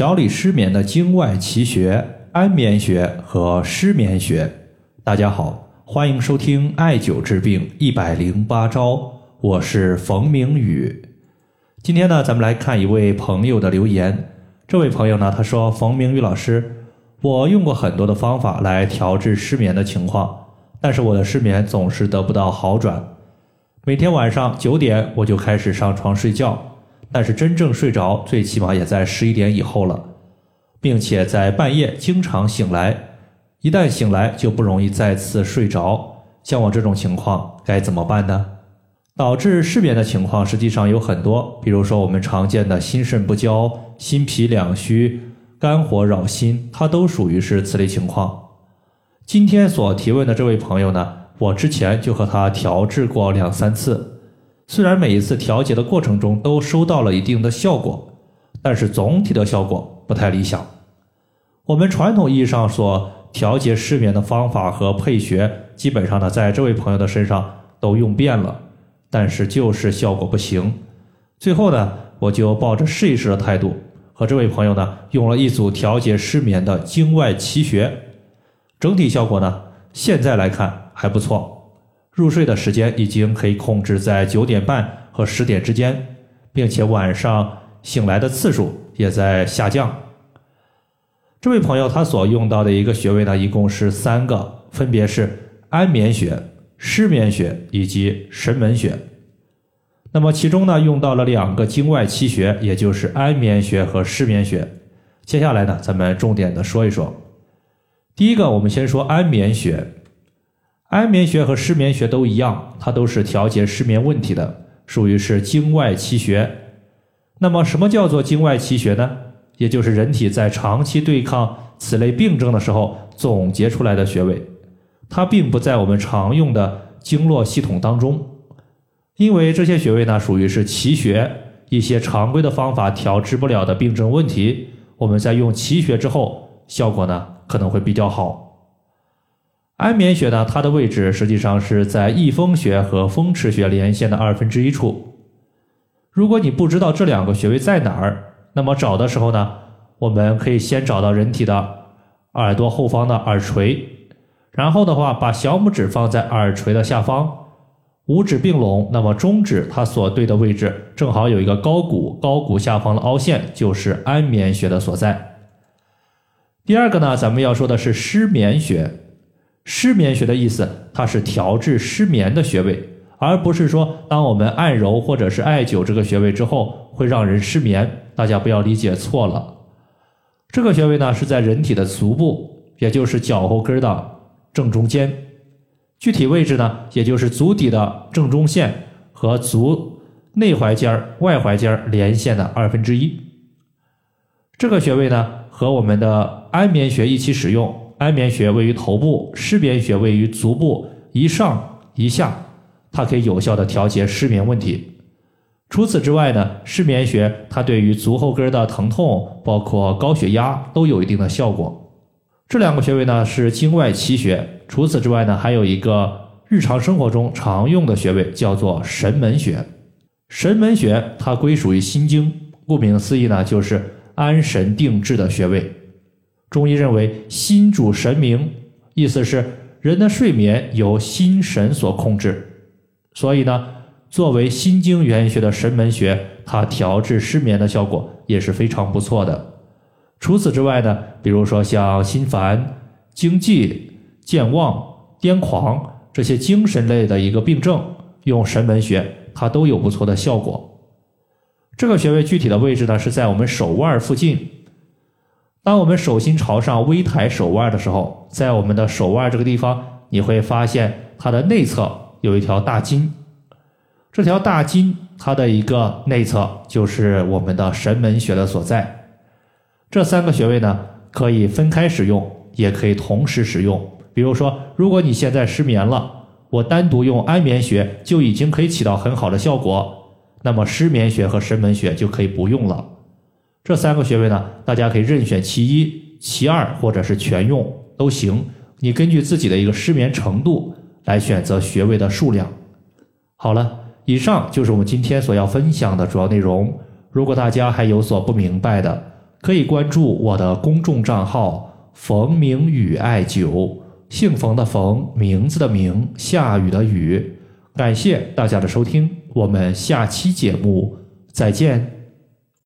调理失眠的经外奇穴——安眠穴和失眠穴。大家好，欢迎收听《艾灸治病一百零八招》，我是冯明宇。今天呢，咱们来看一位朋友的留言。这位朋友呢，他说：“冯明宇老师，我用过很多的方法来调治失眠的情况，但是我的失眠总是得不到好转。每天晚上九点我就开始上床睡觉。”但是真正睡着，最起码也在十一点以后了，并且在半夜经常醒来，一旦醒来就不容易再次睡着。像我这种情况该怎么办呢？导致失眠的情况实际上有很多，比如说我们常见的心肾不交、心脾两虚、肝火扰心，它都属于是此类情况。今天所提问的这位朋友呢，我之前就和他调治过两三次。虽然每一次调节的过程中都收到了一定的效果，但是总体的效果不太理想。我们传统意义上所调节失眠的方法和配穴，基本上呢，在这位朋友的身上都用遍了，但是就是效果不行。最后呢，我就抱着试一试的态度，和这位朋友呢用了一组调节失眠的经外奇穴，整体效果呢，现在来看还不错。入睡的时间已经可以控制在九点半和十点之间，并且晚上醒来的次数也在下降。这位朋友他所用到的一个穴位呢，一共是三个，分别是安眠穴、失眠穴以及神门穴。那么其中呢，用到了两个经外奇穴，也就是安眠穴和失眠穴。接下来呢，咱们重点的说一说。第一个，我们先说安眠穴。安眠穴和失眠穴都一样，它都是调节失眠问题的，属于是经外奇穴。那么，什么叫做经外奇穴呢？也就是人体在长期对抗此类病症的时候总结出来的穴位，它并不在我们常用的经络系统当中，因为这些穴位呢属于是奇穴，一些常规的方法调治不了的病症问题，我们在用奇穴之后，效果呢可能会比较好。安眠穴呢，它的位置实际上是在翳风穴和风池穴连线的二分之一处。如果你不知道这两个穴位在哪儿，那么找的时候呢，我们可以先找到人体的耳朵后方的耳垂，然后的话把小拇指放在耳垂的下方，五指并拢，那么中指它所对的位置正好有一个高骨，高骨下方的凹陷就是安眠穴的所在。第二个呢，咱们要说的是失眠穴。失眠穴的意思，它是调治失眠的穴位，而不是说当我们按揉或者是艾灸这个穴位之后会让人失眠。大家不要理解错了。这个穴位呢是在人体的足部，也就是脚后跟的正中间，具体位置呢也就是足底的正中线和足内踝尖、外踝尖连线的二分之一。这个穴位呢和我们的安眠穴一起使用。安眠穴位于头部，失眠穴位于足部一上一下，它可以有效的调节失眠问题。除此之外呢，失眠穴它对于足后跟的疼痛，包括高血压都有一定的效果。这两个穴位呢是经外奇穴。除此之外呢，还有一个日常生活中常用的穴位叫做神门穴。神门穴它归属于心经，顾名思义呢就是安神定志的穴位。中医认为心主神明，意思是人的睡眠由心神所控制。所以呢，作为心经原穴的神门穴，它调治失眠的效果也是非常不错的。除此之外呢，比如说像心烦、惊悸、健忘、癫狂这些精神类的一个病症，用神门穴它都有不错的效果。这个穴位具体的位置呢，是在我们手腕附近。当我们手心朝上微抬手腕的时候，在我们的手腕这个地方，你会发现它的内侧有一条大筋。这条大筋它的一个内侧就是我们的神门穴的所在。这三个穴位呢，可以分开使用，也可以同时使用。比如说，如果你现在失眠了，我单独用安眠穴就已经可以起到很好的效果，那么失眠穴和神门穴就可以不用了。这三个穴位呢，大家可以任选其一、其二，或者是全用都行。你根据自己的一个失眠程度来选择穴位的数量。好了，以上就是我们今天所要分享的主要内容。如果大家还有所不明白的，可以关注我的公众账号“冯明宇艾灸”，姓冯的冯，名字的名，下雨的雨。感谢大家的收听，我们下期节目再见。